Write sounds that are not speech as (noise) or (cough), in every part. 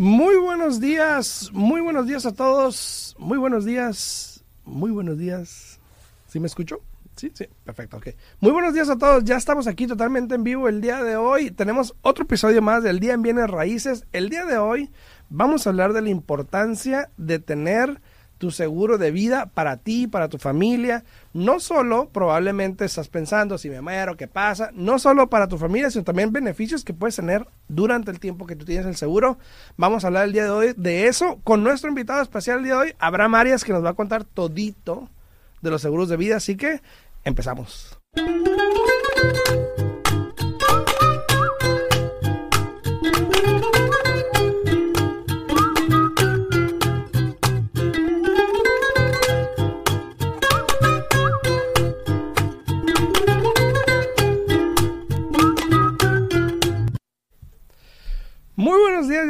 Muy buenos días, muy buenos días a todos, muy buenos días, muy buenos días. ¿Sí me escucho? Sí, sí, perfecto, ok. Muy buenos días a todos, ya estamos aquí totalmente en vivo el día de hoy. Tenemos otro episodio más del Día en Bienes Raíces. El día de hoy vamos a hablar de la importancia de tener tu seguro de vida para ti, para tu familia. No solo probablemente estás pensando si me muero, qué pasa, no solo para tu familia, sino también beneficios que puedes tener durante el tiempo que tú tienes el seguro. Vamos a hablar el día de hoy de eso con nuestro invitado especial el día de hoy, Abraham Arias, que nos va a contar todito de los seguros de vida. Así que empezamos.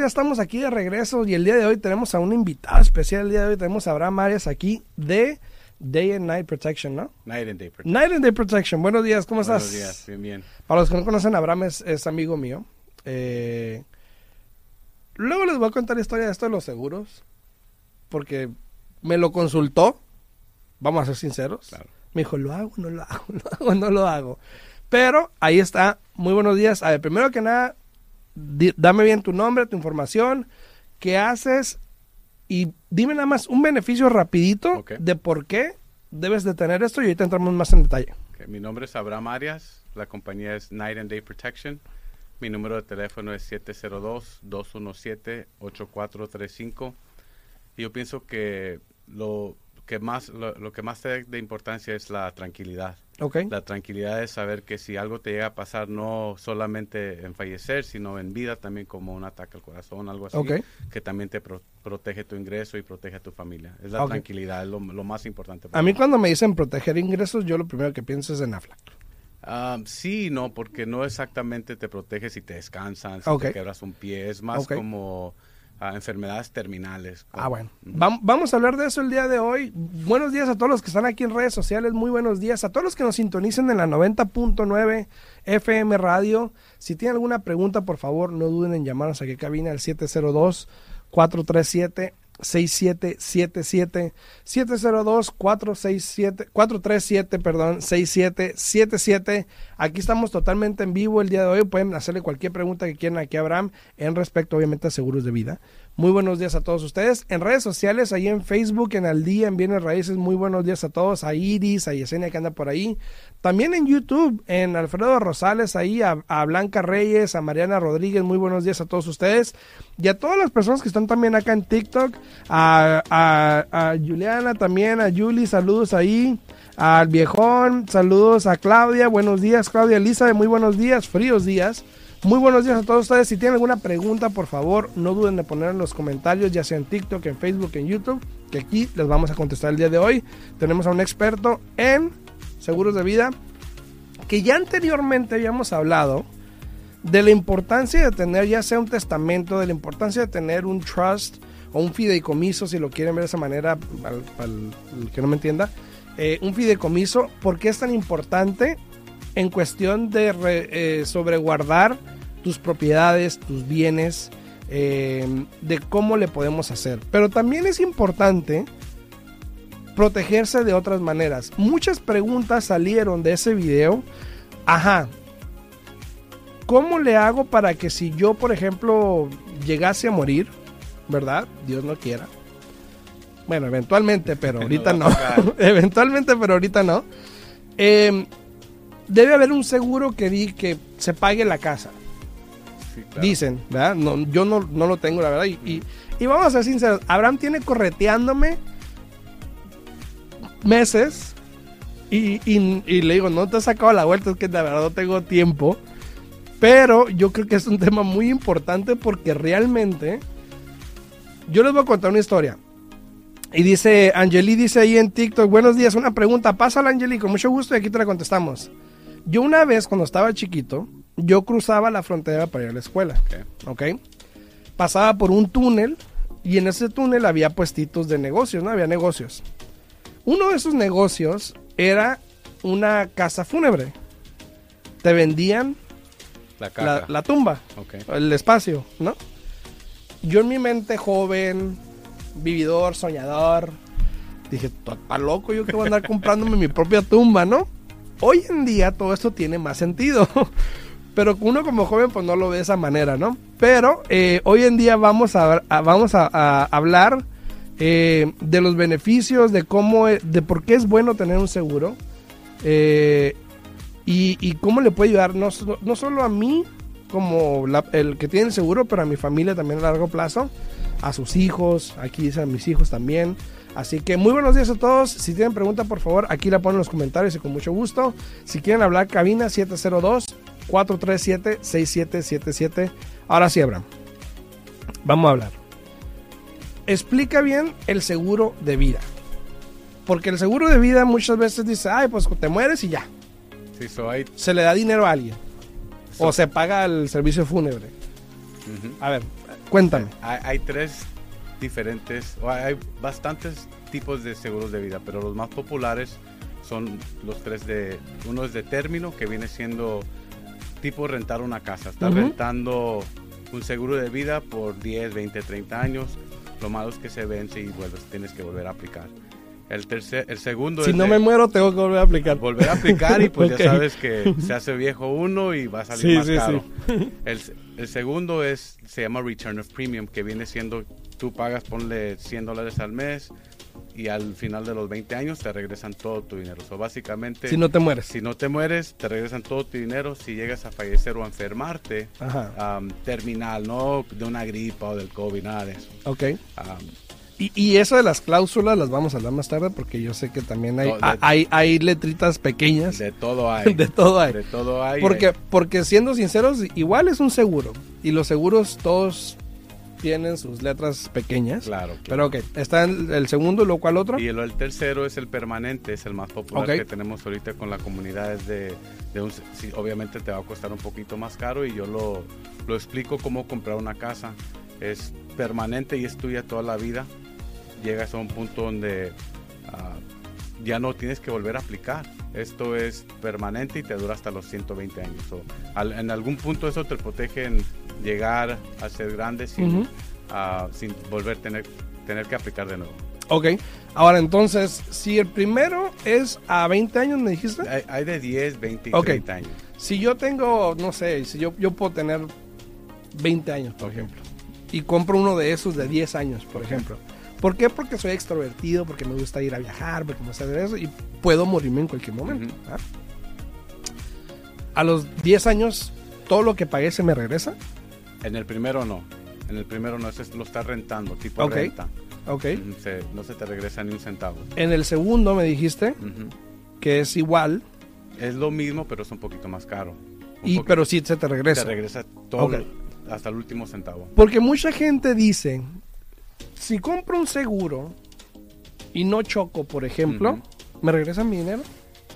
Estamos aquí de regreso y el día de hoy tenemos a un invitado especial. El día de hoy tenemos a Abraham Arias aquí de Day and Night Protection, ¿no? Night and Day Protection. Night and Day Protection. Buenos días, ¿cómo estás? Buenos días, bien, bien. Para los que no conocen, Abraham es, es amigo mío. Eh, luego les voy a contar la historia de esto de los seguros, porque me lo consultó, vamos a ser sinceros. Claro. Me dijo, lo hago, no lo hago, (laughs) lo hago, no lo hago. Pero ahí está, muy buenos días. A ver, primero que nada, di- dame bien tu nombre, tu información, qué haces y dime nada más un beneficio rapidito Ok. de por qué debes de tener esto y ahorita entramos más en detalle. Ok, Mi nombre es Abraham Arias, la compañía es Night and Day Protection. Mi número de teléfono es 702-217-8435. Y yo pienso que lo que más, lo, lo que más te- de importancia es la tranquilidad. ¿Ok? La tranquilidad es saber que si algo te llega a pasar, no solamente en fallecer, sino en vida también como un ataque al corazón, algo así, que también te pro- protege tu ingreso y protege a tu familia. Es la tranquilidad, es lo, lo más importante. para A mí cuando me dicen proteger ingresos, yo lo primero que pienso es en AFLAC. Ah, sí, no, porque no exactamente te protege si te descansan, si te quebras un pie, es más como ah, enfermedades terminales. Ah, bueno. Vam- vamos a hablar de eso el día de hoy. Buenos días a todos los que están aquí en redes sociales. Muy buenos días a todos los que nos sintonicen en la 90.9 FM Radio. Si tienen alguna pregunta, por favor, no duden en llamarnos aquí a cabina al 702 437 6777 702 467 437 perdón 6777 aquí estamos totalmente en vivo el día de hoy. Pueden hacerle cualquier pregunta que quieran aquí a Abraham en respecto obviamente a seguros de vida muy buenos días a todos ustedes. En redes sociales ahí en Facebook en Al Día en Bienes Raíces muy buenos días a todos. A Iris a Yesenia que anda por ahí. También en YouTube en Alfredo Rosales ahí a, Blanca Reyes a Mariana Rodríguez muy buenos días a todos ustedes. Y a todas las personas que están también acá en TikTok a Juliana también, a Julie, saludos ahí, al viejón, saludos a Claudia, buenos días Claudia Elizabeth, muy buenos días, fríos días, muy buenos días a todos ustedes, si tienen alguna pregunta por favor no duden de poner en los comentarios, ya sea en TikTok, en Facebook, en YouTube, que aquí les vamos a contestar el día de hoy, tenemos a un experto en seguros de vida, que ya anteriormente habíamos hablado, de la importancia de tener ya sea un testamento, de la importancia de tener un trust o un fideicomiso, si lo quieren ver de esa manera, que no me entienda, eh, un fideicomiso, ¿por qué es tan importante en cuestión de re- eh, sobreguardar tus propiedades, tus bienes, eh, de cómo le podemos hacer? Pero también es importante protegerse de otras maneras. Muchas preguntas salieron de ese video. Ajá, ¿Cómo le hago para que si yo, por ejemplo, llegase a morir, ¿verdad? Dios no quiera. Bueno, eventualmente, pero (laughs) No ahorita no. tocar. (laughs) eventualmente, pero ahorita no. Eh, debe haber un seguro que di que se pague la casa. Sí, claro. Dicen, ¿verdad? No, yo no, no lo tengo, la verdad. Y, y- y vamos a ser sinceros, Abraham tiene correteándome meses y, y- y le digo, no te has sacado la vuelta, es que de verdad no tengo tiempo. Pero yo creo que es un tema muy importante porque realmente yo les voy a contar una historia. Y dice, Angeli dice ahí en TikTok, buenos días, una pregunta, pásala Angeli, con mucho gusto y aquí te la contestamos. Yo una vez cuando estaba chiquito, yo cruzaba la frontera para ir a la escuela, Ok. ¿ok? Pasaba por un túnel y en ese túnel había puestitos de negocios, ¿no? Había negocios. Uno de esos negocios era una casa fúnebre. te vendían La la, caja. la tumba, el espacio, ¿no? Yo en mi mente joven, vividor, soñador, dije, está loco, yo que voy a andar (laughs) comprándome mi propia tumba, ¿no? Hoy en día todo esto tiene más sentido. (laughs) Pero uno como joven pues no lo ve de esa manera, ¿no? Pero eh, hoy en día vamos a, vamos a, hablar eh, de los beneficios, de cómo, e- de por qué es bueno tener un seguro eh, y, cómo le puede ayudar no, no solo a mí como la- el que tiene el seguro, pero a mi familia también a largo plazo, a sus hijos, aquí dicen a mis hijos también. Así que muy buenos días a todos. Si tienen pregunta, por favor, aquí la ponen en los comentarios y con mucho gusto. Si quieren hablar, cabina 702-437-6777. Ahora sí, Abraham. Vamos a hablar. Explica bien el seguro de vida. Porque el seguro de vida muchas veces dice, ay, pues te mueres y ya. Sí, so hay, Se le da dinero a alguien. so- O se paga el servicio fúnebre. A ver, cuéntame. hay, hay tres diferentes, o hay bastantes tipos de seguros de vida, pero los más populares son los tres de, uno es de término, que viene siendo tipo rentar una casa. Estás Ujú. rentando un seguro de vida por 10, 20, 30 años. Lo malo es que se vence y vuelves, tienes que volver a aplicar. El, tercer, el segundo Si es no de me muero, tengo que volver a aplicar. volver a aplicar y pues (laughs) Ok. ya sabes que se hace viejo uno y va a salir Sí, más sí, caro. El, el segundo es, se llama Return of Premium, que viene siendo, tú pagas, ponle 100 dólares al mes y al final de los 20 años te regresan todo tu dinero. O básicamente, Si no te mueres. si no te mueres, te regresan todo tu dinero. Si llegas a fallecer o a enfermarte, am, terminal, no de una gripa o del COVID, nada de eso. Ok. Am, Y, y eso de las cláusulas las vamos a hablar más tarde porque yo sé que también hay, de- hay, hay letritas pequeñas. de todo (laughs) hay. De todo hay. De todo hay. Porque, porque siendo sinceros, igual es un seguro. Y los seguros todos tienen sus letras pequeñas. Claro. Pero ok, está el, el segundo y luego cuál otro. Y el, el tercero es el permanente, es el más popular Ok. que tenemos ahorita con la comunidad. Es de, de un, sí, obviamente te va a costar un poquito más caro y yo lo, lo explico cómo comprar una casa. Es permanente y es tuya toda la vida. Llegas a un punto donde ah, ya no tienes que volver a aplicar. Esto es permanente y te dura hasta los 120 años. So, al- en algún punto eso te protege en llegar a ser grande sin, Ujú. ah, sin volver a tener, tener que aplicar de nuevo. Ok. Ahora entonces, si el primero es a 20 años, me dijiste. Hay, hay de 10, 20 y Ok. 30 años. Si yo tengo, no sé, si yo, yo puedo tener 20 años, por Ok. ejemplo, y compro uno de esos de 10 años, por ejemplo. ¿Por qué? Porque soy extrovertido, porque me gusta ir a viajar, porque me gusta hacer eso, y puedo morirme en cualquier momento. Ujú. ¿ah? A los 10 años, todo lo que pagué se me regresa. En el primero no. En el primero no, ese es- lo estás rentando, tipo renta. Ok. Se- no se te regresa ni un centavo. En el segundo me dijiste que es igual, Es lo mismo, pero es un poquito más caro. Un y, pero sí se te te regresa. regresa todo hasta el último centavo. Porque mucha gente dice, si compro un seguro y no choco, por ejemplo. ¿me regresan mi dinero?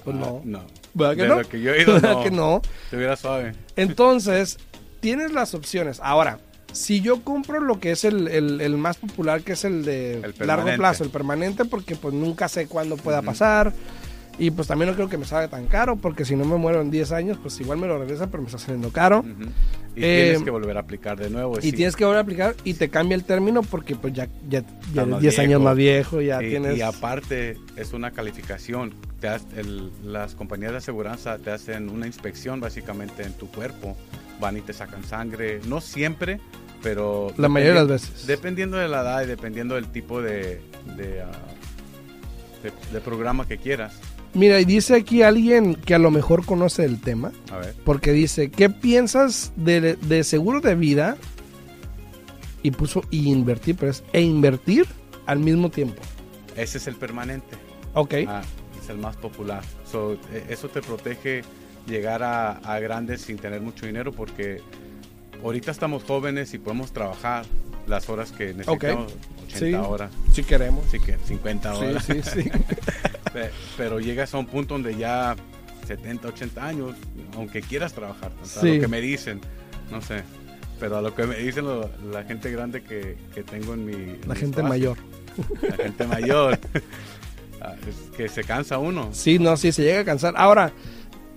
Pues Ah, no. no. ¿Verdad que De no? lo que yo he ido, (laughs) ¿Verdad no. que no? Estuviera suave. Entonces, (laughs) tienes las opciones. Ahora, si yo compro lo que es el, el- el más popular, que es el de El largo plazo, el permanente, porque pues nunca sé cuándo pueda pasar. Y pues también no creo que me salga tan caro, porque si no me muero en 10 años, pues igual me lo regresan, pero me está saliendo caro. Y Eh, tienes que volver a aplicar de nuevo. Y sí. tienes que volver a aplicar y te cambia el término porque pues ya, ya, ya eres más 10 años más viejo, ya y, tienes... y aparte es una calificación. Te has- el- las compañías de aseguranza te hacen una inspección básicamente en tu cuerpo. Van y te sacan sangre. No siempre, pero... La mayoría de las veces. Dependiendo de la edad y dependiendo del tipo de, de, ah, de- de programa que quieras. Mira, y dice aquí alguien que a lo mejor conoce el tema, A ver. porque dice, ¿qué piensas de, de seguro de vida? Y puso y invertir, pero es e invertir al mismo tiempo. Ese es el permanente. Ok. Ah, es el más popular. So, e- eso te protege llegar a, a grandes sin tener mucho dinero porque ahorita estamos jóvenes y podemos trabajar las horas que necesitamos, 80 Sí. horas, Si queremos. así que 50 Sí, horas. sí, sí. (laughs) Pe- Pero llegas a un punto donde ya 70, 80 años, aunque quieras trabajar, Sí. lo que me dicen, no sé. Pero a lo que me dicen lo- la gente grande que, que tengo en mi... en La gente espacio, mayor. (laughs) La gente mayor. (laughs) Ah, es que se cansa uno. Sí, no, sí, se llega a cansar. Ahora,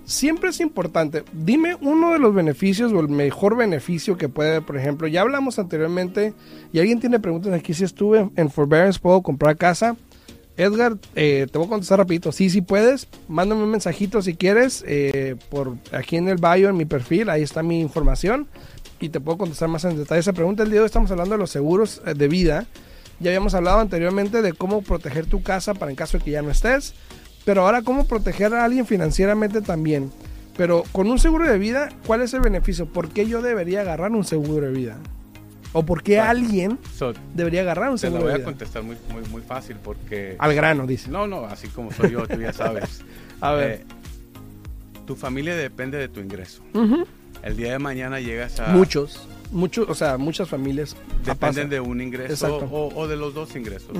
siempre es importante. Dime uno de los beneficios o el mejor beneficio que puede, por ejemplo, ya hablamos anteriormente y alguien tiene preguntas aquí si estuve en, Forbearance, puedo comprar casa. Edgar, eh, te voy a contestar rapidito. Sí, sí puedes. Mándame un mensajito si quieres. eh, por aquí en el bio, en mi perfil, ahí está mi información. Y te puedo contestar más en detalle esa pregunta. El día de hoy estamos hablando de los seguros eh, de vida. Ya habíamos hablado anteriormente de cómo proteger tu casa para en caso de que ya no estés. Pero ahora cómo proteger a alguien financieramente también. Pero con un seguro de vida, ¿cuál es el beneficio? ¿Por qué yo debería agarrar un seguro de vida? ¿O por qué Bueno, alguien So, debería agarrar un te la seguro voy de a vida? contestar muy, muy, muy fácil porque... Al grano, dice. No, no, así como soy yo, tú ya sabes. (laughs) A ver. Eh, tu familia depende de tu ingreso. El día de mañana llegas a... Muchos, muchos, o sea, muchas familias Dependen pasan. de un ingreso o, o de los dos ingresos.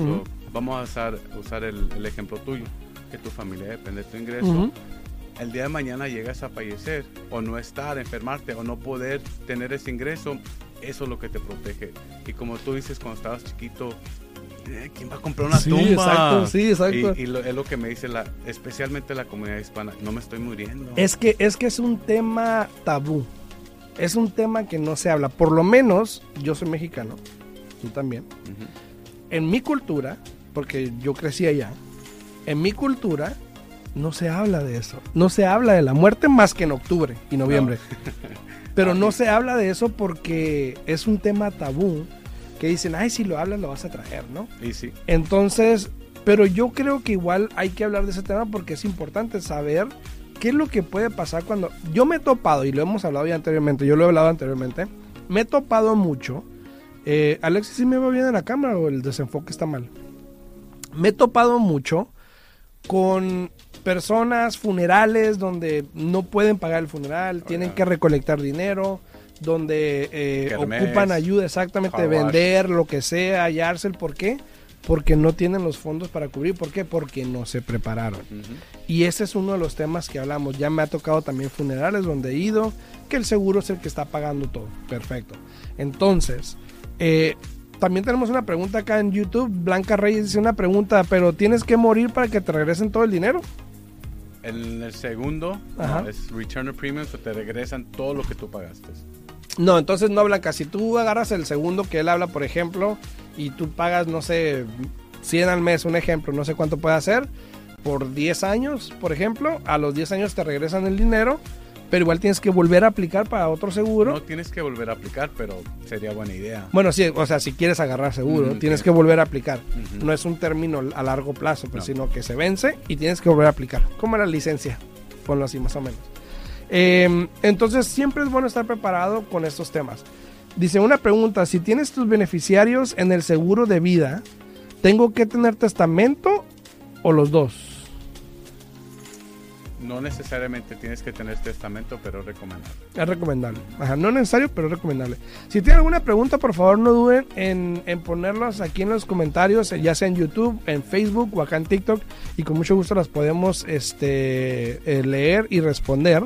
Vamos a usar, usar el, el ejemplo tuyo, que tu familia depende de tu ingreso. Ujú. El día de mañana llegas a fallecer o no estar, enfermarte o no poder tener ese ingreso, eso es lo que te protege. Y como tú dices cuando estabas chiquito, eh, ¿quién va a comprar una Sí, tumba? exacto, sí, exacto. Y, y lo- es lo que me dice la, especialmente la comunidad hispana, no me estoy muriendo. Es que, es que es un tema tabú. Es un tema que no se habla. Por lo menos, yo soy mexicano, tú también. Ujú. En mi cultura, porque yo crecí allá, en mi cultura no se habla de eso. No se habla de la muerte más que en octubre y noviembre. (laughs) Pero no se habla de eso porque es un tema tabú que dicen, ay, si lo hablas lo vas a traer, ¿no? Y sí, Entonces, pero yo creo que igual hay que hablar de ese tema porque es importante saber qué es lo que puede pasar cuando yo me he topado, y lo hemos hablado ya anteriormente, yo lo he hablado anteriormente, me he topado mucho. Eh, Alexis, ¿sí me va bien en la cámara o el desenfoque está mal? Me he topado mucho con personas, funerales donde no pueden pagar el funeral, tienen ya. que recolectar dinero, donde eh, ocupan ayuda exactamente de vender lo que sea, hallarse el por qué, porque no tienen los fondos para cubrir, ¿por qué? Porque no se prepararon. Y ese es uno de los temas que hablamos. Ya me ha tocado también funerales donde he ido, que el seguro es el que está pagando todo. Perfecto. Entonces, eh, también tenemos una pregunta acá en YouTube. Blanca Reyes dice una pregunta, pero ¿tienes que morir para que te regresen todo el dinero? En el segundo no, es return of premiums, o te regresan todo lo que tú pagaste. No, entonces no, Blanca. Si tú agarras el segundo que él habla, por ejemplo, y tú pagas, no sé, 100 al mes, un ejemplo, no sé cuánto puede hacer, por 10 años, por ejemplo, a los 10 años te regresan el dinero, pero igual tienes que volver a aplicar para otro seguro. No tienes que volver a aplicar, pero sería buena idea. Bueno, sí, o sea, si quieres agarrar seguro, tienes sí. que volver a aplicar. No es un término a largo plazo, pues, No. sino que se vence y tienes que volver a aplicar. Como la licencia, ponlo así más o menos. Eh, entonces, siempre es bueno estar preparado con estos temas. Dice una pregunta, si tienes tus beneficiarios en el seguro de vida, ¿tengo que tener testamento o los dos? No necesariamente tienes que tener testamento, pero recomendable. Es recomendable. Ajá, no necesario, pero es recomendable. Si tienen alguna pregunta, por favor no duden en, en ponerlas aquí en los comentarios, ya sea en YouTube, en Facebook o acá en TikTok, y con mucho gusto las podemos este, eh, leer y responder.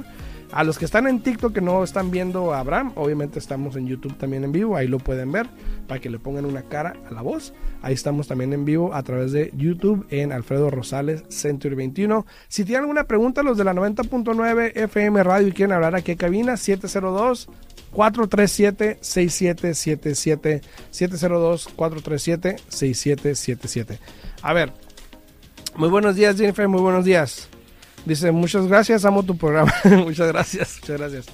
A los que están en TikTok que no están viendo a Abraham, obviamente estamos en YouTube también en vivo, ahí lo pueden ver para que le pongan una cara a la voz. Ahí estamos también en vivo a través de YouTube en Alfredo Rosales Century 21. Si tienen alguna pregunta, los de la 90.9 FM Radio y quieren hablar aquí en cabina, 702 437 6777 702 437 6777. A ver. Muy buenos días, Jennifer, muy buenos días. Dice, muchas gracias, amo tu programa. (laughs) muchas gracias, muchas gracias.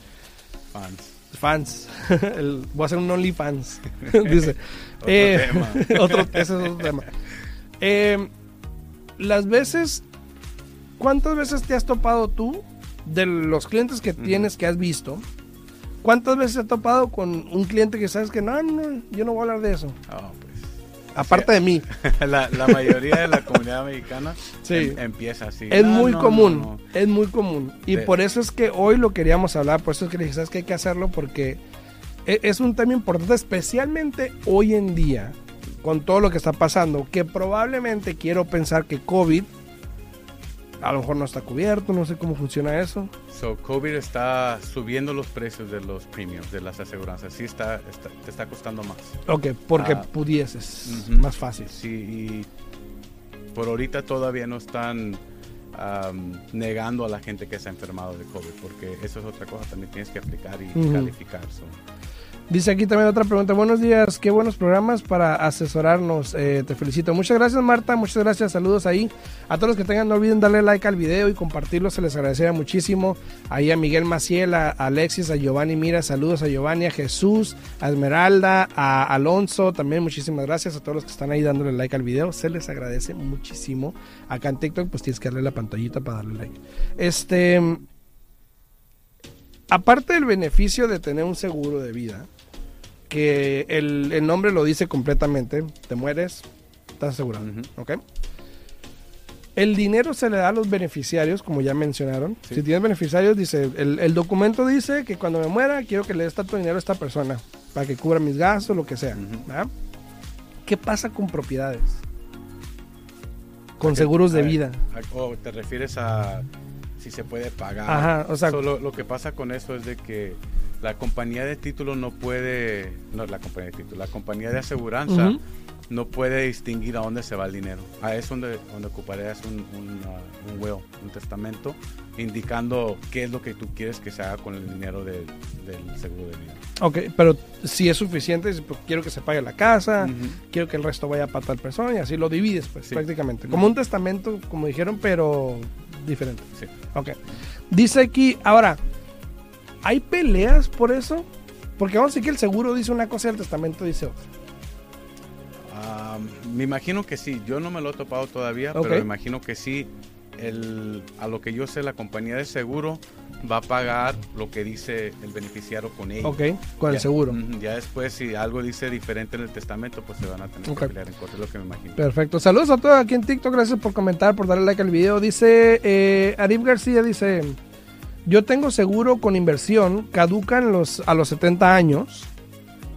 Fans. Fans. (laughs) El- voy a hacer un OnlyFans. (laughs) Dice. Otro Eh, tema. otro, ese es otro tema. Eh, las veces, ¿cuántas veces te has topado tú de los clientes que tienes que has visto? ¿Cuántas veces te has topado con un cliente que sabes que no, no, yo no voy a hablar de eso? Oh, Aparte de mí. (laughs) la, la mayoría de la comunidad mexicana (laughs) Sí. em- empieza así. Es No, muy no, común, no, es muy común. Y De- por eso es que hoy lo queríamos hablar, por eso es que dije, ¿sabes que hay que hacerlo? Porque e- es un tema importante, especialmente hoy en día, con todo lo que está pasando, que probablemente quiero pensar que COVID a lo mejor no está cubierto, no sé cómo funciona eso. So, COVID está subiendo los precios de los premiums, de las aseguranzas. Sí, está, está- te está costando más. Ok, porque Ah. pudieses, Ujú. más fácil. Sí, y por ahorita todavía no están am, negando a la gente que se ha enfermado de COVID, porque eso es otra cosa, también tienes que aplicar y Ujú. calificar. so. Dice aquí también otra pregunta. Buenos días, qué buenos programas para asesorarnos. Eh, te felicito. Muchas gracias, Marta. Muchas gracias. Saludos ahí. A todos los que tengan, no olviden darle like al video y compartirlo. Se les agradecería muchísimo. Ahí a Miguel Maciel, a Alexis, a Giovanni Mira. Saludos a Giovanni, a Jesús, a Esmeralda, a Alonso. También muchísimas gracias a todos los que están ahí dándole like al video. Se les agradece muchísimo. Acá en TikTok, pues tienes que darle la pantallita para darle like. Este. Aparte del beneficio de tener un seguro de vida, que el, el nombre lo dice completamente, te mueres, estás asegurado, Ujú. ¿ok? El dinero se le da a los beneficiarios, como ya mencionaron. Sí. Si tienes beneficiarios, dice, el, el documento dice que cuando me muera quiero que le des tanto dinero a esta persona, para que cubra mis gastos, lo que sea. Ujú. ¿verdad? ¿Qué pasa con propiedades? Con seguros de ver, vida. O te refieres a si se puede pagar. Ajá, o sea- Solo lo que pasa con eso es de que la compañía de título no puede, no la compañía de título, la compañía de aseguranza no puede distinguir a dónde se va el dinero. A eso donde, donde ocuparías un, un, uh, un will, un testamento, indicando qué es lo que tú quieres que se haga con el dinero del, del seguro de vida. Ok, pero si es suficiente, quiero que se pague la casa, Ujú. quiero que el resto vaya para tal persona y así lo divides, pues Sí. prácticamente. Como un testamento, como dijeron, pero diferente. Sí. Ok. Dice aquí, ahora, ¿hay peleas por eso? Porque vamos a decir que el seguro dice una cosa y el testamento dice otra. Ah, me imagino que sí, yo no me lo he topado todavía, pero me imagino que sí. El, a lo que yo sé, la compañía de seguro va a pagar lo que dice el beneficiario con ella. Ok, con el seguro. Ya después, si algo dice diferente en el testamento, pues se van a tener que pelear en corte, es lo que me imagino. Perfecto. Saludos a todos aquí en TikTok. Gracias por comentar, por darle like al video. Dice eh, Arif García, dice, yo tengo seguro con inversión, caducan los, a los 70 años,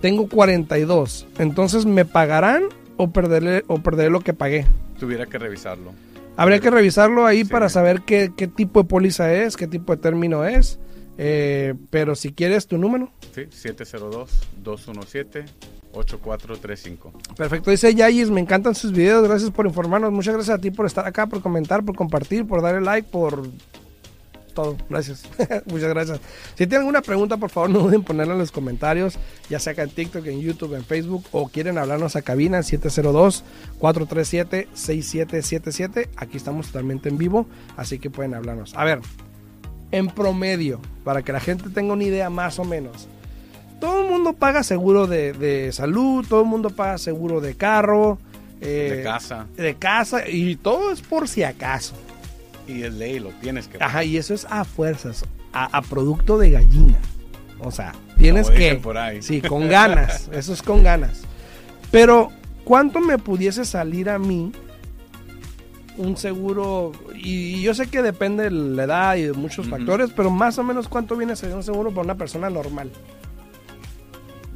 tengo 42. Entonces, ¿me pagarán o perderé, o perderé lo que pagué? Tuviera que revisarlo. Habría que revisarlo ahí Sí. para saber qué, qué tipo de póliza es, qué tipo de término es. Eh, pero si quieres tu número. Sí, 702-217-8435. Perfecto, dice Yayis, me encantan sus videos, gracias por informarnos, muchas gracias a ti por estar acá, por comentar, por compartir, por darle like, por todo, gracias, (laughs) muchas gracias. Si tienen alguna pregunta, por favor (laughs) no duden en ponerla en los comentarios, ya sea acá en TikTok, en YouTube, en Facebook, o quieren hablarnos a cabina 702-437-6777, aquí estamos totalmente en vivo, así que pueden hablarnos. A ver, en promedio, para que la gente tenga una idea más o menos, todo el mundo paga seguro de, de salud, todo el mundo paga seguro de carro, eh, de casa. de casa, y todo es por si acaso. Y es ley, lo tienes que Ajá, y eso es a fuerzas, a, a producto de gallina. O sea, tienes Como que... dicen por ahí. Sí, con ganas, (laughs) eso es con ganas. Pero, ¿cuánto me pudiese salir a mí un seguro? Y, y yo sé que depende de la edad y de muchos factores, pero más o menos cuánto viene a ser un seguro para una persona normal.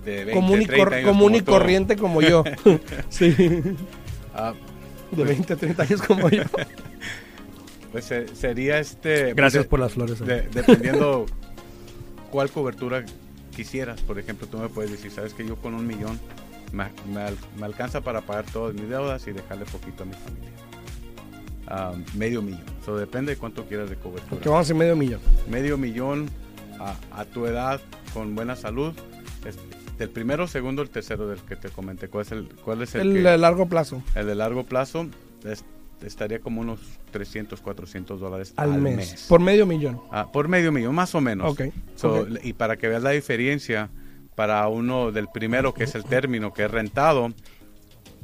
De 20, común y, 30 cor- años común y como corriente como yo. (laughs) sí, Ah, de 20, 30 años como yo. (laughs) pues eh, sería este... Gracias de- por las flores. de- dependiendo (laughs) cuál cobertura quisieras. Por ejemplo, tú me puedes decir, sabes que yo con un millón me, me al- me alcanza para pagar todas mis deudas y dejarle poquito a mi familia. Ah, medio millón. Eso depende de cuánto quieras de cobertura. Que vamos en medio millón. Medio millón a, a tu edad con buena salud. es- del primero, segundo, el tercero del que te comenté. ¿Cuál es el, cuál es el, El, que- de largo plazo. el de largo plazo? es- estaría como unos 300, 400 dólares Al, al, mes, mes. Por medio millón. Ah, por medio millón, más o menos. Ok. So. Y para que veas la diferencia, para uno del primero, que es el término, que es rentado,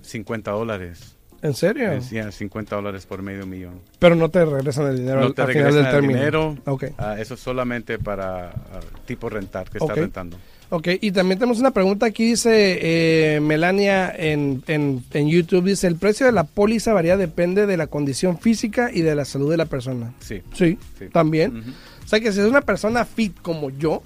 50 dólares. ¿En serio? Es, ya, 50 dólares por medio millón. Pero no te regresan el dinero No al, te al final regresan del el término. dinero. Ok. Ah, eso es solamente para ah, tipo rentar, que está rentando. Ok, y también tenemos una pregunta aquí, dice eh, Melania en, en, en YouTube, dice, el precio de la póliza varía, depende de la condición física y de la salud de la persona. Sí. Sí, sí. también. O sea que si es una persona fit como yo,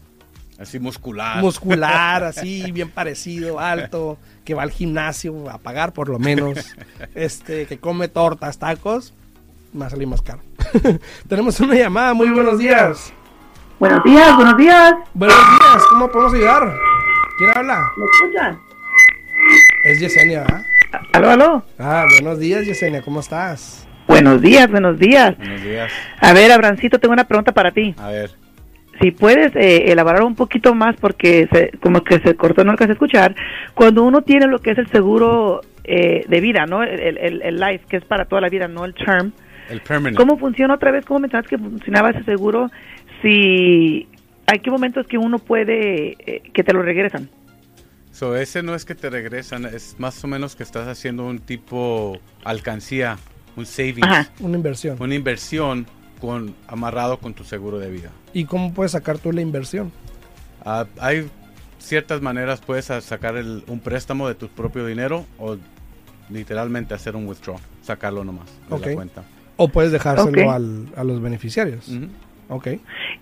Así muscular. muscular, (laughs) así, bien parecido, alto, que va al gimnasio a pagar por lo menos, (laughs) este, que come tortas, tacos, va a salir más caro. (laughs) Tenemos una llamada, muy buenos días. Buenos días, buenos días. Buenos días, ¿cómo podemos ayudar? ¿Quién habla? ¿Me escuchan? Es Yesenia, ¿verdad? Aló, aló. Ah, buenos días, Yesenia, ¿cómo estás? Buenos días, buenos días. Buenos días. A ver, Abrancito, tengo una pregunta para ti. A ver. Si puedes eh, elaborar un poquito más, porque se- como que se cortó, no alcancé a escuchar. Cuando uno tiene lo que es el seguro eh, de vida, ¿no? El, el, el life, que es para toda la vida, no el term. El permanent. ¿Cómo funciona otra vez? ¿Cómo mencionaste que funcionaba ese seguro? Si hay qué momentos que uno puede eh, que te lo regresan. So, ese no es que te regresan, es más o menos que estás haciendo un tipo alcancía, un savings, Ajá. Una inversión. una inversión con amarrado con tu seguro de vida. ¿Y cómo puedes sacar tú la inversión? Ah, hay ciertas maneras, puedes sacar el- un préstamo de tu propio dinero o literalmente hacer un withdraw, sacarlo nomás de Ok. la cuenta. O puedes dejárselo al- a los beneficiarios. Ujú. Ok.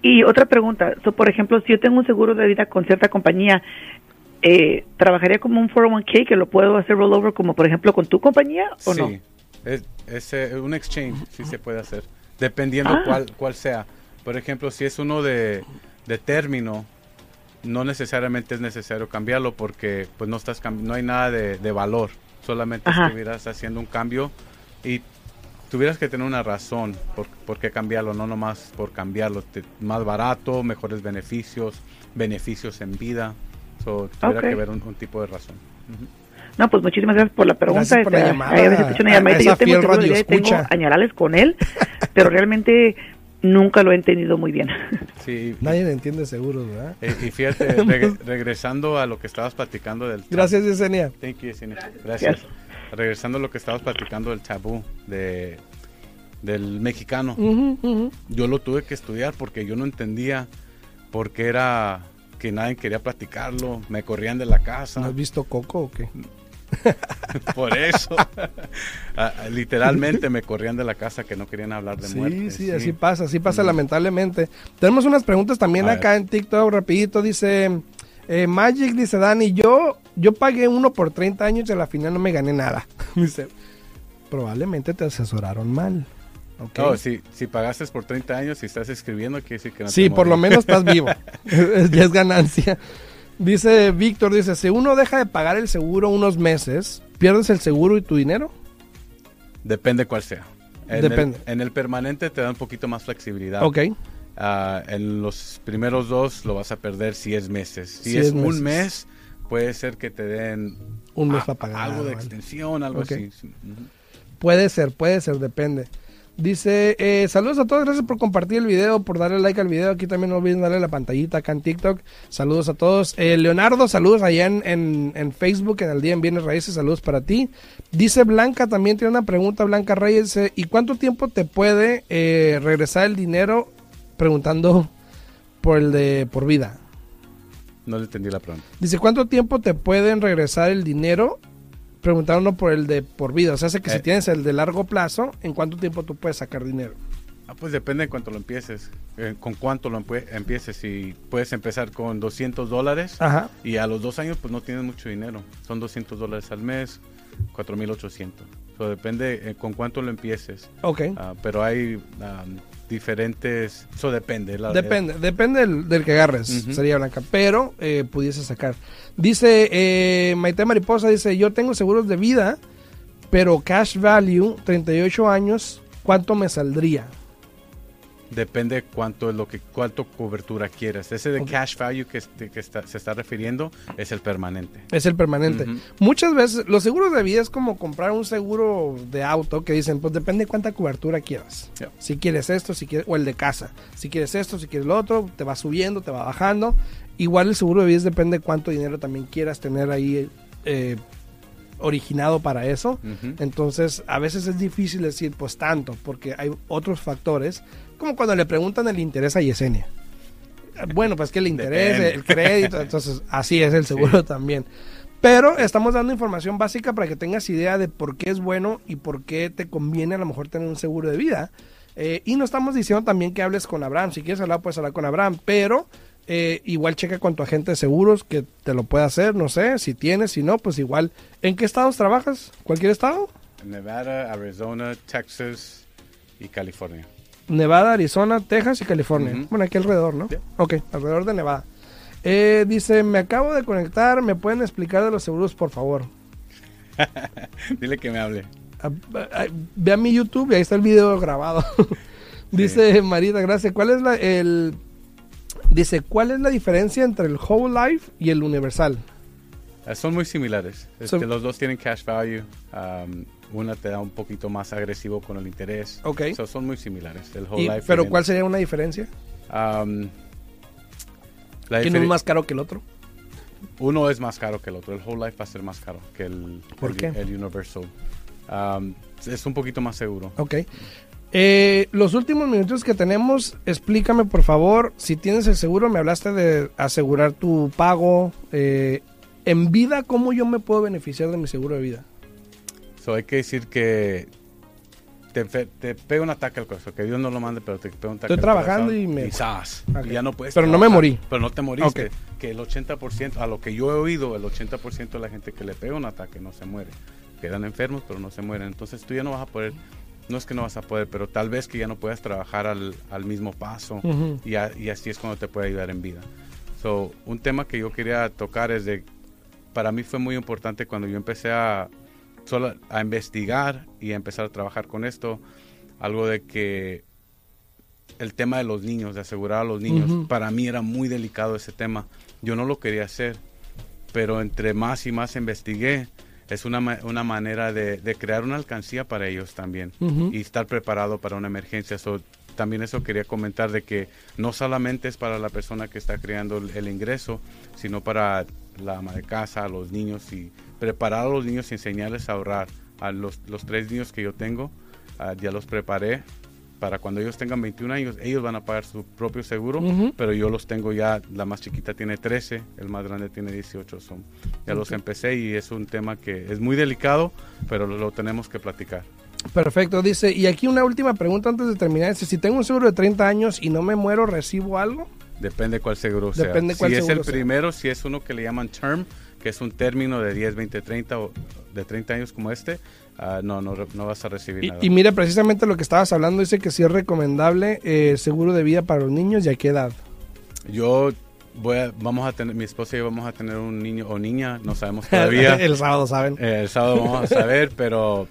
Y otra pregunta, so, por ejemplo, si yo tengo un seguro de vida con cierta compañía, eh, ¿trabajaría como un 401k que lo puedo hacer rollover como por ejemplo con tu compañía o sí, no? es, es, eh, un exchange, sí se puede hacer, dependiendo Ah. cuál, cuál sea. Por ejemplo, si es uno de, de término, no necesariamente es necesario cambiarlo porque pues no estás no hay nada de, de valor, solamente Ajá. estuvieras haciendo un cambio y tuvieras que tener una razón por, por qué cambiarlo, no nomás por cambiarlo, te- más barato, mejores beneficios, beneficios en vida, so, tuviera Ok. que haber un, un tipo de razón. Ujú. No, pues muchísimas gracias por la pregunta. Por la Este, llamada, escucho una llamadita. Yo tengo seguro y tengo añorales con él, (laughs) pero realmente nunca lo he entendido muy bien. Sí, Nadie entiende seguros, ¿verdad? Eh, y fíjate, (laughs) reg- regresando a lo que estabas platicando del... Gracias, Yesenia. Thank you, Yesenia. Gracias. Gracias. Regresando a lo que estabas platicando del tabú de, del mexicano. Yo lo tuve que estudiar porque yo no entendía por qué era que nadie quería platicarlo. Me corrían de la ¿No casa. has visto Coco o qué? (laughs) por eso. (laughs) Ah, ah, Literalmente me corrían de la casa que no querían hablar de Sí, muerte. sí, así pasa, así pasa lamentablemente. Tenemos unas preguntas también A acá ver. en TikTok, rapidito, dice eh, Magic, dice Dani, yo, yo pagué uno por 30 años y a la final no me gané nada. (laughs) dice, probablemente te asesoraron mal. ¿ok? No, si, si pagaste por 30 años y estás escribiendo, quiere decir que no te sí, por lo menos estás vivo. (laughs) (laughs) ya es ganancia. Dice Víctor, dice, si uno deja de pagar el seguro unos meses, ¿pierdes el seguro y tu dinero? Depende cuál sea. En Depende. El, en el permanente te da un poquito más flexibilidad. Ok. Ah, en los primeros dos lo vas a perder si es meses. Si Si es, es meses. un mes, puede ser que te den Un mes a- pagar. algo de ¿vale? extensión, algo así. Puede ser, puede ser, depende. Dice, eh, saludos a todos, gracias por compartir el video, por darle like al video. Aquí también no olviden darle la pantallita acá en TikTok. Saludos a todos. Eh, Leonardo, saludos allá en, en, en Facebook, en el día en Bienes Raíces, saludos para ti. Dice Blanca, también tiene una pregunta, Blanca Reyes, dice, ¿y cuánto tiempo te puede eh, regresar el dinero? Preguntando por el de por vida. No le entendí la pregunta. Dice, ¿cuánto tiempo te pueden regresar el dinero? Preguntando por el de por vida. O sea, hace que si Eh. tienes el de largo plazo, ¿en cuánto tiempo tú puedes sacar dinero? Ah, pues depende en cuánto lo empieces. eh, con cuánto lo empieces. Si puedes empezar con 200 dólares Ajá. y a los dos años pues no tienes mucho dinero. Son 200 dólares al mes, 4.800. So, depende eh, con cuánto lo empieces. Ok. Ah, pero hay ah, diferentes... Eso depende. la- Depende, depende del, del que agarres, sería blanca, pero eh, pudiese sacar. Dice eh, Maite Mariposa, dice, yo tengo seguros de vida, pero cash value, 38 años, ¿cuánto me saldría? Depende cuánto es lo que cuánto cobertura quieras. Ese de cash value que, que está- se está refiriendo es el permanente. Es el permanente. Muchas veces los seguros de vida es como comprar un seguro de auto que dicen, pues depende de cuánta cobertura quieras. Si quieres esto, si quieres, o el de casa. Si quieres esto, si quieres lo otro, te va subiendo, te va bajando. Igual el seguro de vida depende de cuánto dinero también quieras tener ahí eh, originado para eso. Entonces, a veces es difícil decir, pues tanto, porque hay otros factores, como cuando le preguntan el interés a Yesenia. Bueno, pues que el interés, Depende. el crédito, entonces así es el seguro (laughs) también. Pero estamos dando información básica para que tengas idea de por qué es bueno y por qué te conviene a lo mejor tener un seguro de vida. Eh, y no estamos diciendo también que hables con Abraham. Si quieres hablar, puedes hablar con Abraham. Pero eh, igual checa con tu agente de seguros que te lo puede hacer. No sé, si tienes, si no, pues igual. ¿En qué estados trabajas? ¿Cualquier estado? Nevada, Arizona, Texas y California. Nevada, Arizona, Texas y California. Bueno, aquí alrededor, ¿no? Sí. Ok, alrededor de Nevada. Eh, dice, me acabo de conectar, ¿me pueden explicar de los seguros, por favor? (laughs) Dile que me hable. Ah, ah, Ve a mi YouTube y ahí está el video grabado. (laughs) Dice Marita, gracias. ¿Cuál es la el dice cuál es la diferencia entre el whole life y el universal? Eh, Son muy similares. Este, los dos tienen cash value. Um, una te da un poquito más agresivo con el interés. Ok. So, son muy similares. El whole Y- life. pero ¿cuál sería una diferencia? Um, la ¿Quién es diferen- más caro que el otro? Uno es más caro que el otro. El whole life va a ser más caro que el, ¿Por el, qué? el universal. Um, es un poquito más seguro. Ok. Eh, los últimos minutos que tenemos, explícame por favor, si tienes el seguro, me hablaste de asegurar tu pago. eh, en vida, ¿cómo yo me puedo beneficiar de mi seguro de vida? So, hay que decir que te, pega un ataque al corazón. Que Dios no lo mande, pero te pega un ataque Estoy al trabajando corazón y me-. Y ya no puedes Pero no me morí. Pero no te moriste. Que el 80%, a lo que yo he oído, el 80% de la gente que le pega un ataque no se muere. Quedan enfermos, pero no se mueren. Entonces tú ya no vas a poder, no es que no vas a poder, pero tal vez que ya no puedas trabajar al, al mismo paso. Ujú. y, a- y así es cuando te puede ayudar en vida. So, un tema que yo quería tocar es de, para mí fue muy importante cuando yo empecé a, solo a investigar y a empezar a trabajar con esto, algo de que el tema de los niños, de asegurar a los niños, para mí era muy delicado ese tema. Yo no lo quería hacer, pero entre más y más investigué, es una, una manera de, de crear una alcancía para ellos también y estar preparado para una emergencia. So, también eso quería comentar de que no solamente es para la persona que está creando el, el ingreso, sino para la ama de casa, a los niños y preparar a los niños y enseñarles a ahorrar. A los, los tres niños que yo tengo, ah, ya los preparé para cuando ellos tengan 21 años, ellos van a pagar su propio seguro, Ujú. pero yo los tengo ya, la más chiquita tiene 13, el más grande tiene 18, son, ya los Ok. empecé y es un tema que es muy delicado, pero lo, lo tenemos que platicar. Perfecto, dice, y aquí una última pregunta antes de terminar, dice, si tengo un seguro de 30 años y no me muero, ¿recibo algo? Depende cuál seguro sea. Depende cuál si es seguro el sea. primero, si es uno que le llaman term, que es un término de 10, 20, 30 o de 30 años como este, ah, no, no, no vas a recibir Y, nada. y mira, precisamente lo que estabas hablando, dice que sí es recomendable eh, seguro de vida para los niños y a qué edad. Yo voy a, vamos a tener, mi esposa y yo vamos a tener un niño o niña, no sabemos (laughs) todavía. el sábado, ¿saben? Eh, el sábado vamos a saber, (laughs) pero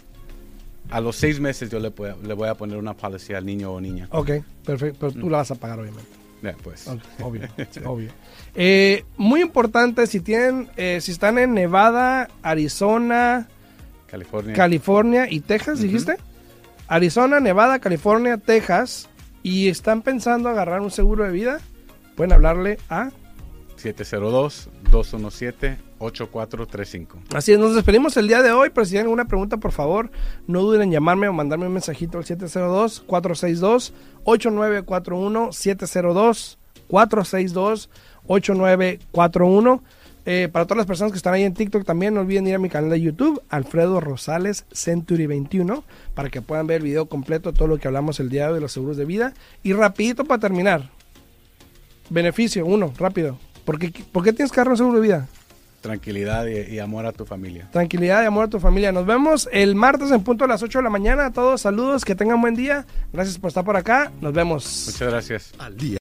a los seis meses yo le, puedo- le voy a poner una policía al niño o niña. Ok, perfecto, pero tú la vas a pagar, obviamente. Pues. Obvio, (laughs) obvio. Eh, muy importante, si tienen, eh, si están en Nevada, Arizona, California. California y Texas, dijiste. Arizona, Nevada, California, Texas, y están pensando agarrar un seguro de vida, pueden hablarle a... 702-217-8435. Así es, nos despedimos el día de hoy, pero si tienen alguna pregunta, por favor, no duden en llamarme o mandarme un mensajito al 702-462-8941, 702-462-8941. Eh, para todas las personas que están ahí en TikTok también no olviden ir a mi canal de YouTube, Alfredo Rosales Century 21, para que puedan ver el video completo de todo lo que hablamos el día de hoy de los seguros de vida. Y rapidito para terminar, beneficio, uno, rápido. ¿Por qué, por qué tienes que agarrar un seguro de vida? Tranquilidad y, y amor a tu familia. Tranquilidad y amor a tu familia. Nos vemos el martes en punto a las 8 de la mañana. A todos saludos, que tengan buen día. Gracias por estar por acá. Nos vemos. Muchas gracias. Al día.